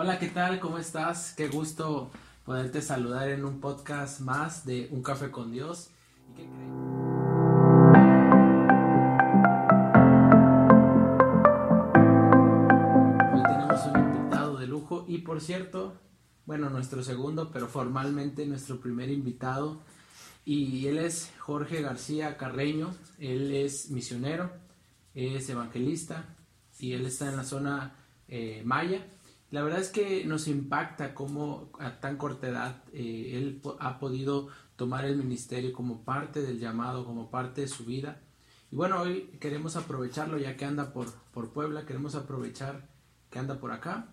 Hola, ¿qué tal? ¿Cómo estás? Qué gusto poderte saludar en un podcast más de Un Café con Dios. Hoy tenemos un invitado de lujo y por cierto, bueno, nuestro segundo, pero formalmente nuestro primer invitado. Y él es Jorge García Carreño, él es misionero, es evangelista y él está en la zona eh, maya la verdad es que nos impacta cómo a tan corta edad eh, él ha podido tomar el ministerio como parte del llamado, como parte de su vida. Y bueno, hoy queremos aprovecharlo ya que anda por, por Puebla, queremos aprovechar que anda por acá.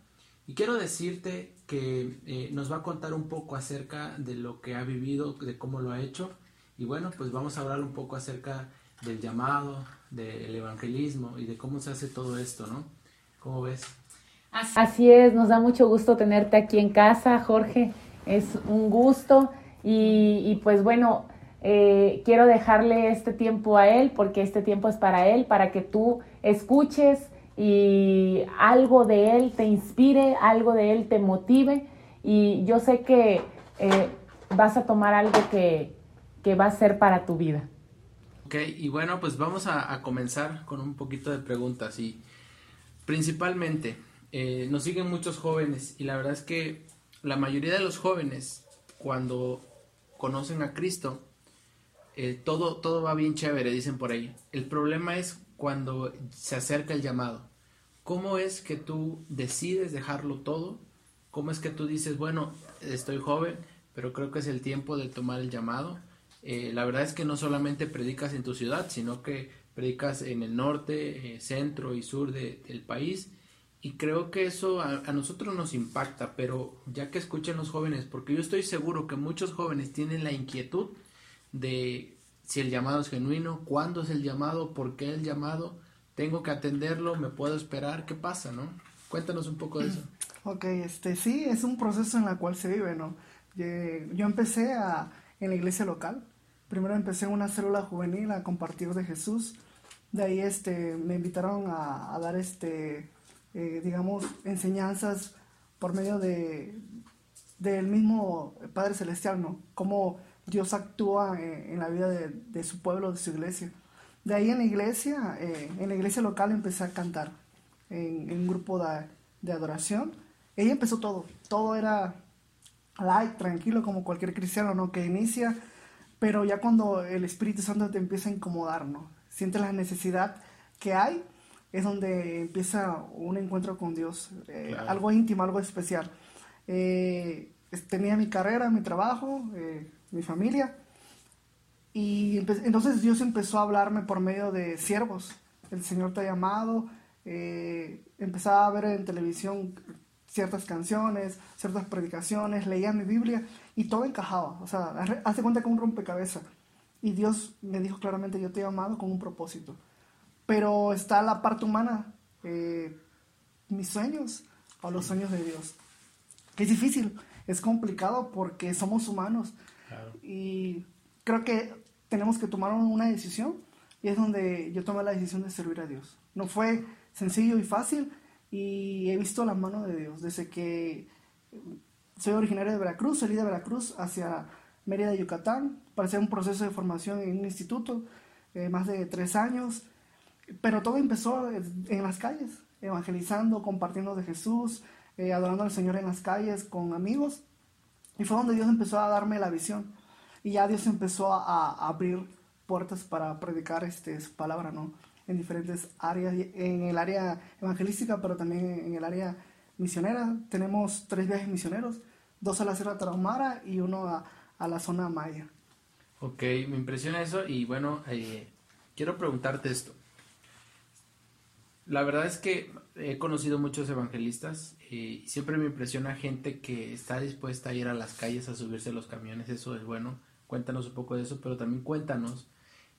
Y quiero decirte que eh, nos va a contar un poco acerca de lo que ha vivido, de cómo lo ha hecho. Y bueno, pues vamos a hablar un poco acerca del llamado, del evangelismo y de cómo se hace todo esto, ¿no? ¿Cómo ves? Así es, nos da mucho gusto tenerte aquí en casa, Jorge. Es un gusto y, pues bueno, eh, quiero dejarle este tiempo a él porque este tiempo es para él, para que tú escuches y algo de él te inspire, algo de él te motive y yo sé que eh, vas a tomar algo que, va a ser para tu vida. Ok, y bueno, pues vamos a comenzar con un poquito de preguntas y principalmente, eh, nos siguen muchos jóvenes y la verdad es que la mayoría de los jóvenes cuando conocen a Cristo, eh, todo, todo va bien chévere, dicen por ahí. El problema es cuando se acerca el llamado. ¿Cómo es que tú decides dejarlo todo? ¿Cómo es que tú dices, bueno, estoy joven, pero creo que es el tiempo de tomar el llamado? Eh, la verdad es que no solamente predicas en tu ciudad, sino que predicas en el norte, centro y sur del país y creo que eso a, nosotros nos impacta, pero ya que escuchen los jóvenes, porque yo estoy seguro que muchos jóvenes tienen la inquietud de si el llamado es genuino, cuándo es el llamado, por qué el llamado, tengo que atenderlo, me puedo esperar, ¿qué pasa, no? Cuéntanos un poco de eso. Ok, este sí, es un proceso en el cual se vive, ¿no? Yo empecé a, en la iglesia local. Primero empecé en una célula juvenil a compartir de Jesús. De ahí este, me invitaron a dar este, eh, digamos, enseñanzas por medio de del mismo Padre Celestial, ¿no? Cómo Dios actúa en, la vida de, su pueblo, de su iglesia. De ahí en la iglesia, eh, en la iglesia local empecé a cantar en, un grupo de, de adoración. Ella empezó todo, todo era light, tranquilo, como cualquier cristiano, ¿no? Que inicia, pero ya cuando el Espíritu Santo te empieza a incomodar, ¿no? Sientes la necesidad que hay es donde empieza un encuentro con Dios, eh, algo íntimo, algo especial. Eh, tenía mi carrera, mi trabajo, eh, mi familia, y entonces Dios empezó a hablarme por medio de siervos. El Señor te ha llamado, empezaba a ver en televisión ciertas canciones, ciertas predicaciones, leía mi Biblia y todo encajaba. O sea, hace cuenta que un rompecabezas. Y Dios me dijo claramente, yo te he llamado con un propósito pero está la parte humana, eh, mis sueños o los sueños de Dios. Es difícil, es complicado porque somos humanos y creo que tenemos que tomar una decisión y es donde yo tomé la decisión de servir a Dios. No fue sencillo y fácil y he visto la mano de Dios desde que soy originario de Veracruz, salí de Veracruz hacia Mérida, Yucatán, para hacer un proceso de formación en un instituto, eh, más de tres años pero todo empezó en las calles, evangelizando, compartiendo de Jesús, eh, adorando al Señor en las calles con amigos. Y fue donde Dios empezó a darme la visión. Y ya Dios empezó a, abrir puertas para predicar este, su palabra, ¿no? En diferentes áreas, en el área evangelística, pero también en el área misionera. Tenemos tres viajes misioneros, dos a la Sierra Tarahumara y uno a, a la zona Maya. Ok, me impresiona eso y bueno, eh, quiero preguntarte esto. La verdad es que he conocido muchos evangelistas eh, y siempre me impresiona gente que está dispuesta a ir a las calles a subirse a los camiones, eso es bueno. Cuéntanos un poco de eso, pero también cuéntanos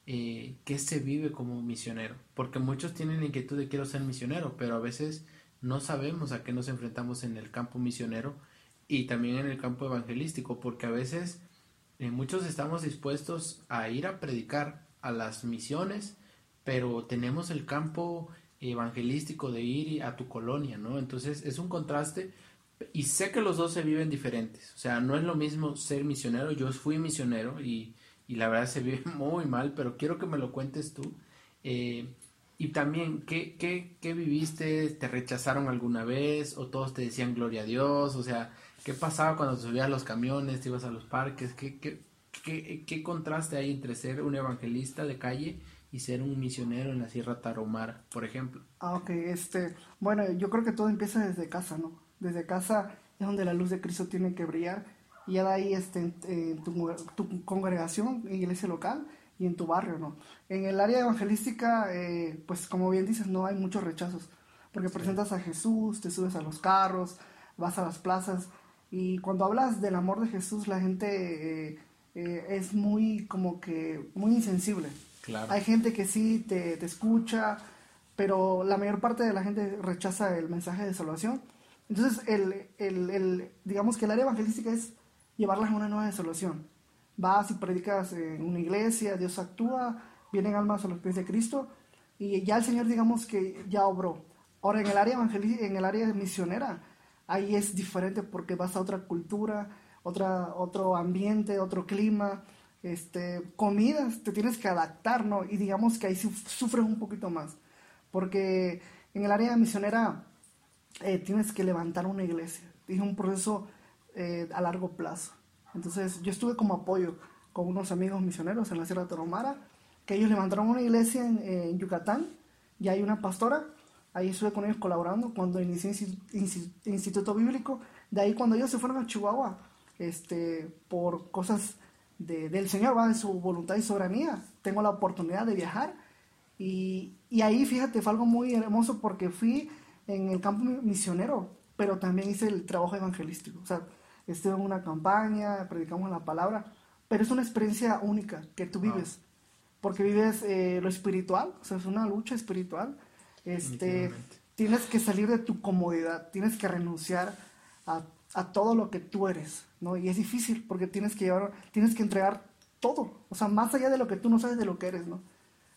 eh, qué se vive como misionero, porque muchos tienen la inquietud de quiero ser misionero, pero a veces no sabemos a qué nos enfrentamos en el campo misionero y también en el campo evangelístico, porque a veces eh, muchos estamos dispuestos a ir a predicar a las misiones, pero tenemos el campo evangelístico de ir a tu colonia, ¿no? Entonces es un contraste Y sé que los dos se viven diferentes. O sea, no es lo mismo ser misionero. Yo fui misionero y, y la verdad se vive muy mal, pero quiero que me lo cuentes tú. Eh, y también, ¿qué, qué, ¿qué viviste? ¿Te rechazaron alguna vez? ¿O todos te decían gloria a Dios? O sea, ¿qué pasaba cuando subías a los camiones, te ibas a los parques? ¿Qué, qué, qué, qué contraste hay entre ser un evangelista de calle y ser un misionero en la Sierra Tarahumara, por ejemplo? Ah, ok. Este, bueno, yo creo que todo empieza desde casa, ¿no? Desde casa es donde la luz de Cristo tiene que brillar. Y ya de ahí, este, en tu, tu congregación, iglesia local, y en tu barrio, ¿no? En el área evangelística, eh, pues como bien dices, no hay muchos rechazos, porque presentas a Jesús, te subes a los carros, vas a las plazas, y cuando hablas del amor de Jesús, la gente eh, eh, es muy, como que, muy insensible. Hay gente que sí te, te escucha, pero la mayor parte de la gente rechaza el mensaje de salvación. Entonces, el, el, el, digamos que el área evangelística es llevarlas a una nueva salvación vas y predicas en una iglesia, Dios actúa, vienen almas a los pies de Cristo y ya el Señor digamos que ya obró. Ahora en el área en el área misionera, ahí es diferente porque vas a otra cultura, otra, otro ambiente, otro clima, este, comidas, te tienes que adaptar, ¿no? Y digamos que ahí sufres un poquito más, porque en el área misionera eh, tienes que levantar una iglesia, es un proceso eh, a largo plazo. Entonces yo estuve como apoyo con unos amigos misioneros en la Sierra de Tarahumara, que ellos levantaron una iglesia en, Yucatán y hay una pastora, ahí estuve con ellos colaborando cuando inicié Instituto Bíblico, de ahí cuando ellos se fueron a Chihuahua, este, por cosas del Señor, va de su voluntad y soberanía, tengo la oportunidad de viajar. Y, y ahí fíjate, fue algo muy hermoso porque fui en el campo misionero, pero también hice el trabajo evangelístico, o sea, estuve en una campaña, predicamos la palabra, pero es una experiencia única que tú vives, porque vives eh, lo espiritual, o sea, es una lucha espiritual. Este, tienes que salir de tu comodidad, tienes que renunciar a, a, todo lo que tú eres, ¿no? Y es difícil porque tienes que llevar, tienes que entregar todo, o sea, más allá de lo que tú no sabes de lo que eres, ¿no?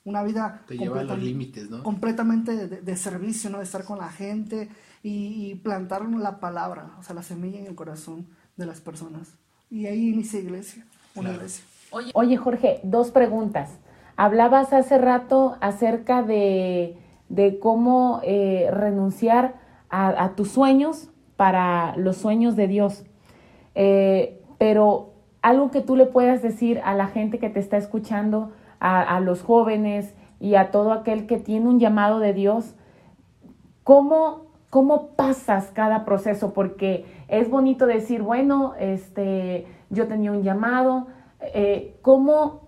Una vida Te lleva a los límites, ¿no? completamente de, de, servicio, ¿no? De estar con la gente y, y plantar la palabra, o sea, la semilla en el corazón de las personas. Y ahí inicia iglesia, una iglesia. Oye, Jorge, dos preguntas. Hablabas hace rato acerca de, de cómo eh, renunciar a, tus sueños para los sueños de Dios. Eh, pero algo que tú le puedas decir a la gente que te está escuchando, a, los jóvenes y a todo aquel que tiene un llamado de Dios, ¿cómo, cómo pasas cada proceso? Porque es bonito decir, bueno, este, yo tenía un llamado, eh, ¿cómo,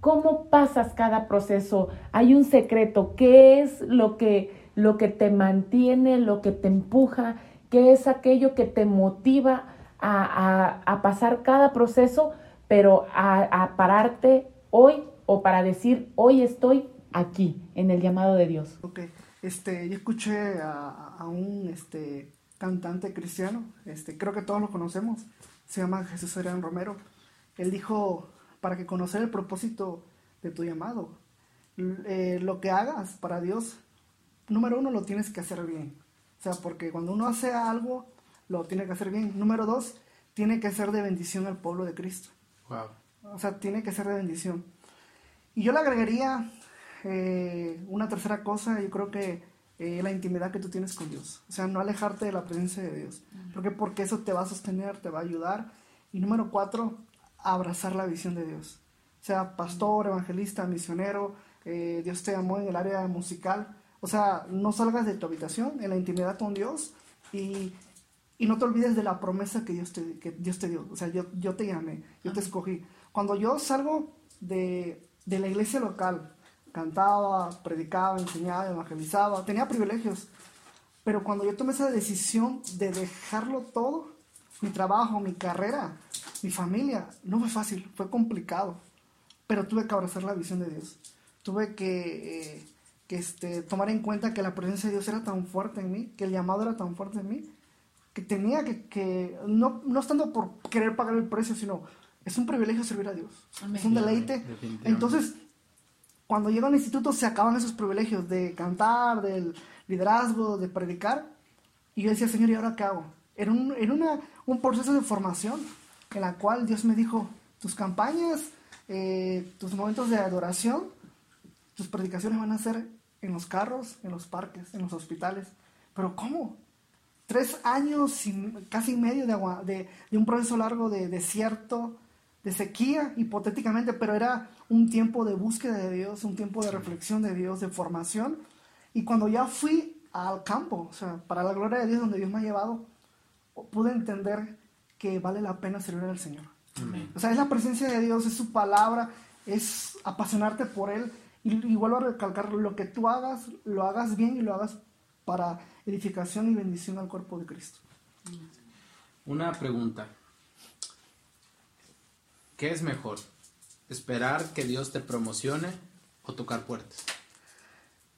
¿cómo pasas cada proceso? Hay un secreto, ¿qué es lo que, lo que te mantiene, lo que te empuja? ¿Qué es aquello que te motiva a, a, pasar cada proceso, pero a, a, pararte hoy o para decir, hoy estoy aquí, en el llamado de Dios? Ok, este, yo escuché a, a un este, cantante cristiano, este, creo que todos lo conocemos, se llama Jesús Adrián Romero. Él dijo, para que conocer el propósito de tu llamado, eh, lo que hagas para Dios, número uno, lo tienes que hacer bien. O sea, porque cuando uno hace algo, lo tiene que hacer bien. Número dos, tiene que ser de bendición al pueblo de Cristo. O sea, tiene que ser de bendición. Y yo le agregaría eh, una tercera cosa, yo creo que eh, la intimidad que tú tienes con Dios. O sea, no alejarte de la presencia de Dios. Porque, porque eso te va a sostener, te va a ayudar. Y número cuatro, abrazar la visión de Dios. O sea, pastor, evangelista, misionero, eh, Dios te llamó en el área musical. O sea, no salgas de tu habitación, en la intimidad con Dios y, y no te olvides de la promesa que Dios te, que Dios te dio. O sea, yo, yo te llamé, yo te escogí. Cuando yo salgo de, de la iglesia local, cantaba, predicaba, enseñaba, evangelizaba, tenía privilegios. Pero cuando yo tomé esa decisión de dejarlo todo, mi trabajo, mi carrera, mi familia, no fue fácil, fue complicado. Pero tuve que abrazar la visión de Dios. Tuve que, eh, que este, tomar en cuenta que la presencia de Dios era tan fuerte en mí, que el llamado era tan fuerte en mí, que tenía que, que no, no estando por querer pagar el precio, sino es un privilegio servir a Dios. Es un deleite. Entonces, cuando llego al instituto se acaban esos privilegios de cantar, del liderazgo, de predicar. Y yo decía, Señor, ¿y ahora qué hago? Era, un, era una, un proceso de formación en la cual Dios me dijo, tus campañas, eh, tus momentos de adoración, tus predicaciones van a ser en los carros, en los parques, en los hospitales. Pero ¿cómo? Tres años, casi medio de, agua, de, de un proceso largo de desierto, de sequía, hipotéticamente, pero era un tiempo de búsqueda de Dios, un tiempo de reflexión de Dios, de formación. Y cuando ya fui al campo, o sea, para la gloria de Dios, donde Dios me ha llevado, pude entender que vale la pena servir al Señor. O sea, es la presencia de Dios, es su palabra, es apasionarte por Él. Y, vuelvo a recalcar, lo que tú hagas, lo hagas bien y lo hagas para edificación y bendición al cuerpo de Cristo. Una pregunta. ¿Qué es mejor? ¿Esperar que Dios te promocione o tocar puertas?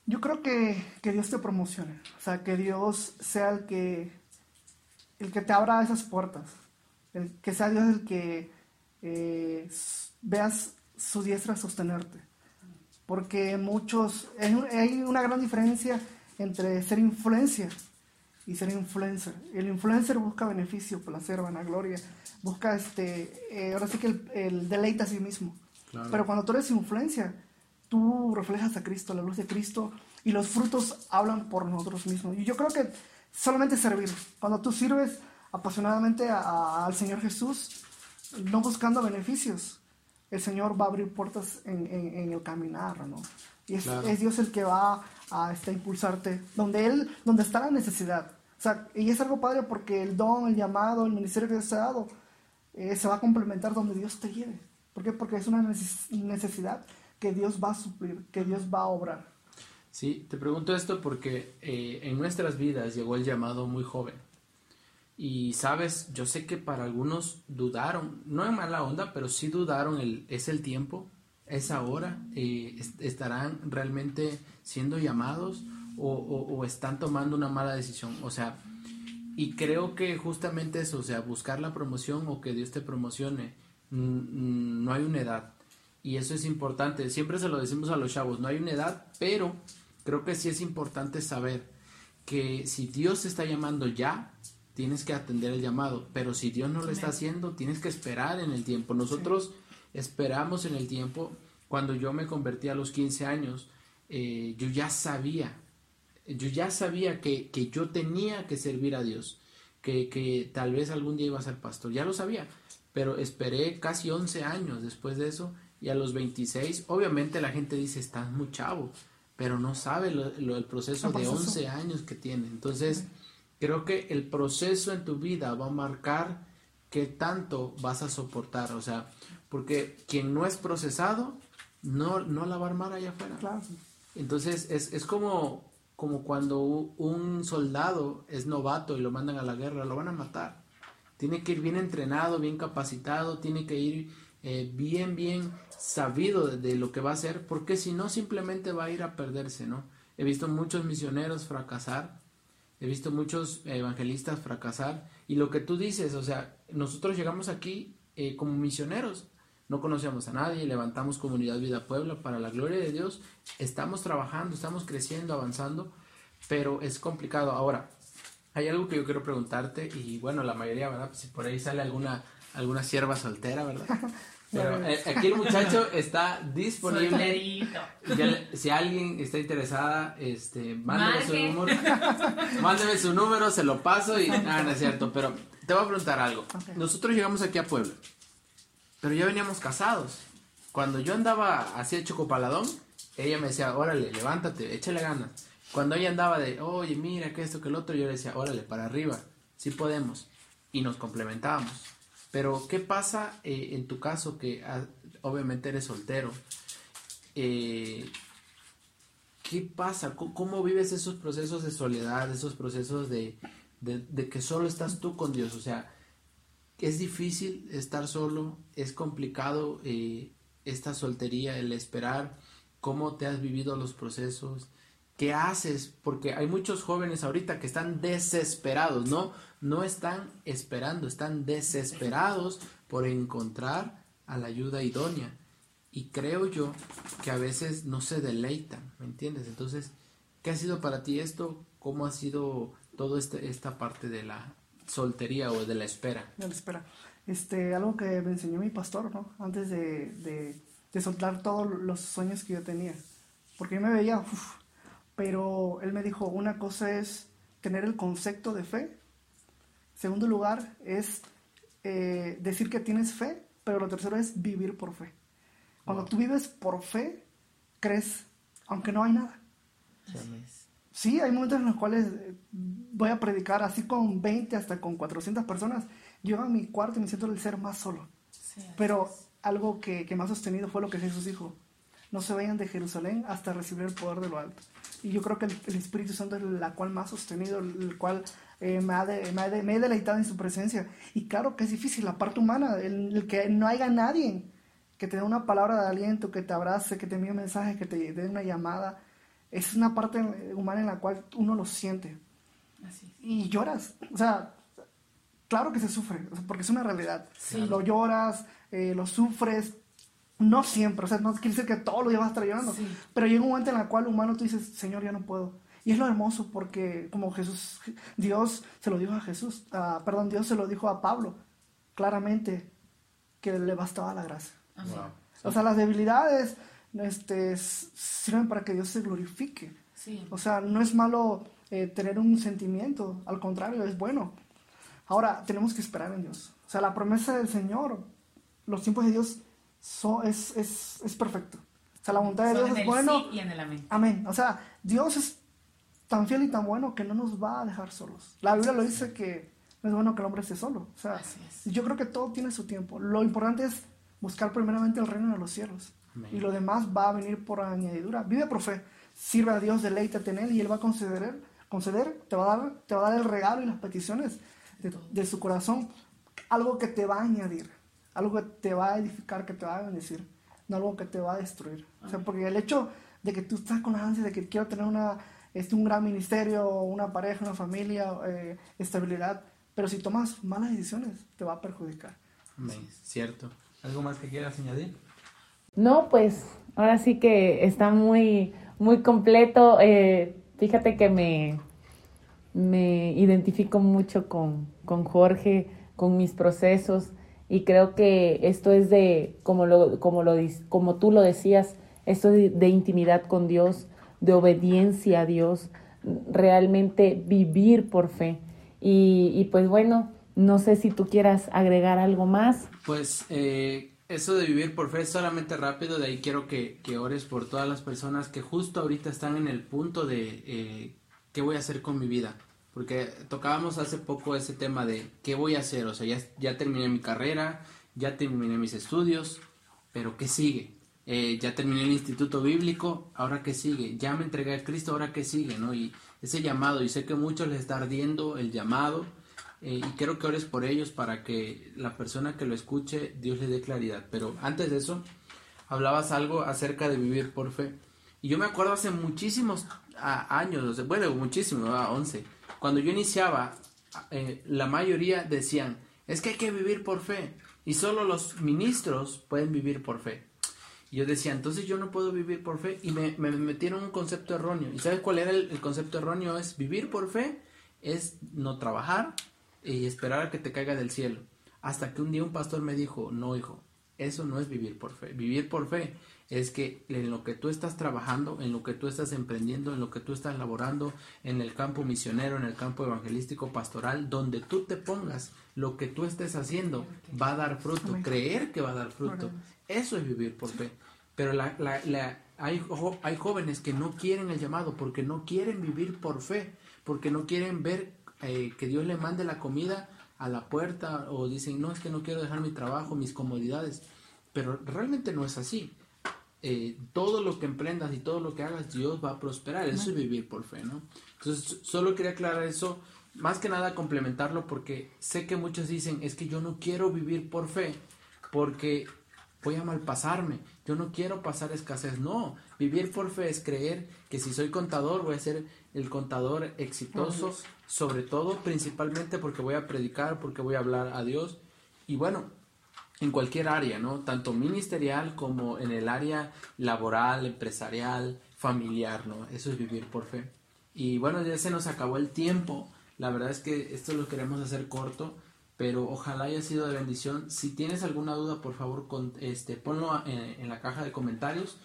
Yo creo que, que Dios te promocione. O sea, que Dios sea el que, el que te abra esas puertas que sea Dios el que eh, veas su diestra sostenerte. Porque muchos, hay una gran diferencia entre ser influencia y ser influencer. El influencer busca beneficio, placer, vanagloria, busca este, eh, ahora sí que el, deleite a sí mismo. Pero cuando tú eres influencia, tú reflejas a Cristo, la luz de Cristo, y los frutos hablan por nosotros mismos. Y yo creo que solamente servir. Cuando tú sirves, apasionadamente al Señor Jesús, no buscando beneficios, el Señor va a abrir puertas en, el caminar, ¿no? Y es, Dios el que va a este, impulsarte donde Él, donde está la necesidad. O sea, y es algo padre porque el don, el llamado, el ministerio que Dios ha dado, eh, se va a complementar donde Dios te lleve. ¿Por qué? Porque es una necesidad que Dios va a suplir, que Dios va a obrar. Sí, te pregunto esto porque eh, en nuestras vidas llegó el llamado muy joven. Y sabes, yo sé que para algunos dudaron, no en mala onda, pero sí dudaron, el, es el tiempo, es ahora, eh, estarán realmente siendo llamados o, están tomando una mala decisión. O sea, y creo que justamente eso, o sea, buscar la promoción o que Dios te promocione, no hay una edad. Y eso es importante, siempre se lo decimos a los chavos, no hay una edad, pero creo que sí es importante saber que si Dios te está llamando ya, tienes que atender el llamado, pero si Dios no lo está haciendo, tienes que esperar en el tiempo. Nosotros esperamos en el tiempo. Cuando yo me convertí a los 15 años, eh, yo ya sabía, yo ya sabía que, yo tenía que servir a Dios, que, que, tal vez algún día iba a ser pastor, ya lo sabía, pero esperé casi 11 años después de eso y a los 26, obviamente la gente dice, estás muy chavo, pero no sabe lo, el proceso de 11 años que tiene. Entonces, Creo que el proceso en tu vida va a marcar qué tanto vas a soportar, o sea, porque quien no es procesado no, no la va a armar allá afuera. Entonces es, es como, como cuando un soldado es novato y lo mandan a la guerra, lo van a matar. Tiene que ir bien entrenado, bien capacitado, tiene que ir eh, bien, bien sabido de, de, lo que va a hacer, porque si no simplemente va a ir a perderse, ¿no? He visto muchos misioneros fracasar he visto muchos evangelistas fracasar y lo que tú dices, o sea, nosotros llegamos aquí eh, como misioneros, no conocíamos a nadie, levantamos comunidad Vida Puebla para la gloria de Dios, estamos trabajando, estamos creciendo, avanzando, pero es complicado. Ahora, hay algo que yo quiero preguntarte y bueno, la mayoría, ¿verdad? si por ahí sale alguna alguna sierva soltera, ¿verdad? Pero eh, aquí el muchacho está disponible. si alguien está interesada, este, mándeme su número. mándeme su número, se lo paso y. Ah, no es cierto, pero te voy a preguntar algo. Nosotros llegamos aquí a Puebla, pero ya veníamos casados. Cuando yo andaba así de chocopaladón, ella me decía, órale, levántate, échale ganas. Cuando ella andaba de, oye, mira, que esto, que el otro, yo le decía, órale, para arriba, sí podemos. Y nos complementábamos. Pero, ¿qué pasa eh, en tu caso que ah, obviamente eres soltero? Eh, ¿Qué pasa? ¿Cómo, vives esos procesos de soledad, esos procesos de, que solo estás tú con Dios? O sea, es difícil estar solo, es complicado eh, esta soltería, el esperar, cómo te has vivido los procesos, qué haces, porque hay muchos jóvenes ahorita que están desesperados, ¿no? no están esperando, están desesperados por encontrar a la ayuda idónea. Y creo yo que a veces no se deleitan, ¿me entiendes? Entonces, ¿qué ha sido para ti esto? ¿Cómo ha sido toda este, esta parte de la soltería o de la espera? De la espera. Este, algo que me enseñó mi pastor, ¿no? Antes de, de, soltar todos los sueños que yo tenía. Porque yo me veía, uf, pero él me dijo, una cosa es tener el concepto de fe. Segundo lugar es eh, decir que tienes fe, pero lo tercero es vivir por fe. Cuando tú vives por fe, crees, aunque no hay nada. Sí, hay momentos en los cuales eh, voy a predicar así con 20 hasta con 400 personas. Yo a mi cuarto y me siento el ser más solo. Pero algo que, que me ha sostenido fue lo que Jesús dijo. No se vayan de Jerusalén hasta recibir el poder de lo alto. Y yo creo que el, Espíritu Santo es la cual me ha sostenido, el cual eh, me, ha me, he deleitado en su presencia. Y claro que es difícil, la parte humana, el, que no haya nadie que te dé una palabra de aliento, que te abrace, que te envíe un mensaje, que te dé una llamada. Es una parte humana en la cual uno lo siente. Y lloras. O sea, claro que se sufre, porque es una realidad. Lo lloras, eh, lo sufres, no siempre, o sea, no quiere decir que todo lo llevas a estar llorando, pero llega un momento en el cual humano tú dices, Señor, ya no puedo. Y es lo hermoso porque como Jesús, Dios se lo dijo a Jesús, perdón, Dios se lo dijo a Pablo, claramente, que le bastaba la gracia. O sea, las debilidades este, sirven para que Dios se glorifique. O sea, no es malo eh, tener un sentimiento, al contrario, es bueno. Ahora, tenemos que esperar en Dios. O sea, la promesa del Señor, los tiempos de Dios es, es, es, perfecto. O sea, la voluntad de Dios es bueno. y en el amén. Amén. O sea, Dios es tan fiel y tan bueno que no nos va a dejar solos. La Biblia lo dice que no es bueno que el hombre esté solo. O sea, yo creo que todo tiene su tiempo. Lo importante es buscar primeramente el reino de los cielos. Y lo demás va a venir por añadidura. Vive por fe. Sirve a Dios, deleítate en Él y Él va a conceder, conceder te, va a dar, te va a dar el regalo y las peticiones de, de su corazón. Algo que te va a añadir algo que te va a edificar, que te va a bendecir, no algo que te va a destruir. O sea, porque el hecho de que tú estás con la ansia de que quiero tener una, este, un gran ministerio, una pareja, una familia, eh, estabilidad, pero si tomas malas decisiones, te va a perjudicar. Cierto. ¿Algo más que quieras añadir? No, pues ahora sí que está muy, muy completo. Eh, fíjate que me, me identifico mucho con, con Jorge, con mis procesos. Y creo que esto es de, como, lo, como, lo, como tú lo decías, esto es de, intimidad con Dios, de obediencia a Dios, realmente vivir por fe. Y, pues bueno, no sé si tú quieras agregar algo más. Pues eh, eso de vivir por fe es solamente rápido, de ahí quiero que, que, ores por todas las personas que justo ahorita están en el punto de eh, qué voy a hacer con mi vida. Porque tocábamos hace poco ese tema de qué voy a hacer, o sea, ya, ya terminé mi carrera, ya terminé mis estudios, pero ¿qué sigue? Eh, ya terminé el instituto bíblico, ahora qué sigue, ya me entregué a Cristo, ahora qué sigue, ¿no? Y ese llamado, y sé que a muchos les está ardiendo el llamado, eh, y quiero que ores por ellos para que la persona que lo escuche, Dios le dé claridad. Pero antes de eso, hablabas algo acerca de vivir por fe. Y yo me acuerdo hace muchísimos años, bueno, muchísimo, 11 cuando yo iniciaba, eh, la mayoría decían, es que hay que vivir por fe y solo los ministros pueden vivir por fe. Y yo decía, entonces yo no puedo vivir por fe y me, metieron un concepto erróneo. ¿Y sabes cuál era el, concepto erróneo? Es vivir por fe, es no trabajar y esperar a que te caiga del cielo. Hasta que un día un pastor me dijo, no hijo, eso no es vivir por fe. Vivir por fe es que en lo que tú estás trabajando, en lo que tú estás emprendiendo, en lo que tú estás laborando, en el campo misionero, en el campo evangelístico, pastoral, donde tú te pongas, lo que tú estés haciendo va a dar fruto, creer que va a dar fruto. Eso es vivir por fe. Pero la, la, hay, hay jóvenes que no quieren el llamado porque no quieren vivir por fe, porque no quieren ver eh, que Dios le mande la comida a la puerta o dicen, no, es que no quiero dejar mi trabajo, mis comodidades. Pero realmente no es así. Eh, todo lo que emprendas y todo lo que hagas, Dios va a prosperar. Eso es vivir por fe, ¿no? Entonces, solo quería aclarar eso, más que nada complementarlo, porque sé que muchos dicen, es que yo no quiero vivir por fe, porque voy a malpasarme, yo no quiero pasar escasez. No, vivir por fe es creer que si soy contador, voy a ser el contador exitoso, sobre todo, principalmente porque voy a predicar, porque voy a hablar a Dios. Y bueno, en cualquier área, ¿no? Tanto ministerial como en el área laboral, empresarial, familiar, ¿no? Eso es vivir por fe. Y bueno, ya se nos acabó el tiempo. La verdad es que esto lo queremos hacer corto, pero ojalá haya sido de bendición. Si tienes alguna duda, por favor, este, ponlo en, la caja de comentarios.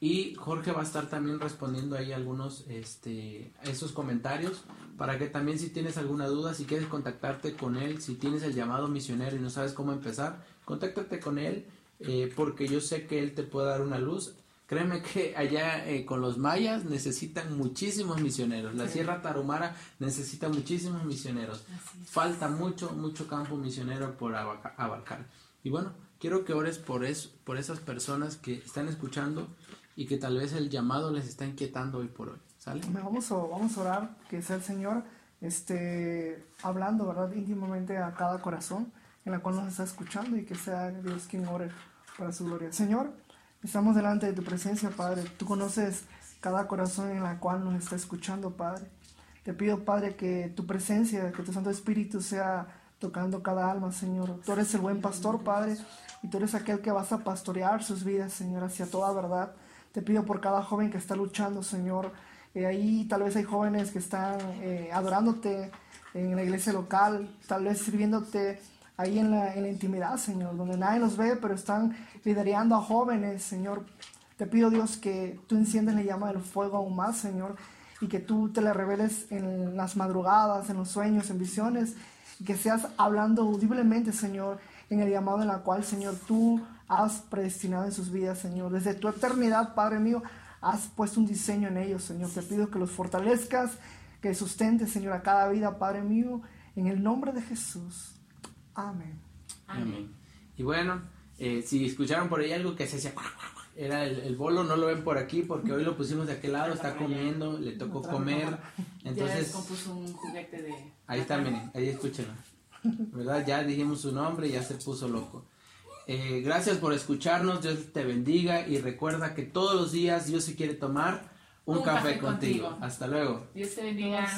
Y Jorge va a estar también respondiendo ahí algunos este, esos comentarios para que también si tienes alguna duda, si quieres contactarte con él, si tienes el llamado misionero y no sabes cómo empezar, contáctate con él eh, porque yo sé que él te puede dar una luz. Créeme que allá eh, con los mayas necesitan muchísimos misioneros. La Sierra Tarumara necesita muchísimos misioneros. Falta mucho, mucho campo misionero por abarcar. Y bueno, quiero que ores por, eso, por esas personas que están escuchando y que tal vez el llamado les está inquietando hoy por hoy. ¿Sale? Vamos a, vamos a orar, que sea el Señor este, hablando ¿verdad? íntimamente a cada corazón en la cual nos está escuchando y que sea Dios quien ore para su gloria. Señor, Estamos delante de tu presencia, Padre. Tú conoces cada corazón en la cual nos está escuchando, Padre. Te pido, Padre, que tu presencia, que tu Santo Espíritu sea tocando cada alma, Señor. Tú eres el buen pastor, Padre, y tú eres aquel que vas a pastorear sus vidas, Señor, hacia toda verdad. Te pido por cada joven que está luchando, Señor. Eh, ahí tal vez hay jóvenes que están eh, adorándote en la iglesia local, tal vez sirviéndote ahí en la, en la intimidad, Señor, donde nadie los ve, pero están liderando a jóvenes, Señor. Te pido, Dios, que tú enciendes la llama del fuego aún más, Señor, y que tú te la reveles en las madrugadas, en los sueños, en visiones, y que seas hablando audiblemente, Señor, en el llamado en la cual, Señor, tú has predestinado en sus vidas, Señor. Desde tu eternidad, Padre mío, has puesto un diseño en ellos, Señor. Te pido que los fortalezcas, que sustentes, Señor, a cada vida, Padre mío, en el nombre de Jesús. Amén. Amén. Y bueno, eh, si escucharon por ahí algo que se hacía, era el, bolo, no lo ven por aquí porque hoy lo pusimos de aquel lado, está comiendo, le tocó comer. Entonces, ya un juguete de. Ahí está, miren, ahí escúchenlo. ¿Verdad? Ya dijimos su nombre y ya se puso loco. Eh, gracias por escucharnos, Dios te bendiga y recuerda que todos los días Dios se quiere tomar un, café, contigo. Hasta luego. Dios te bendiga.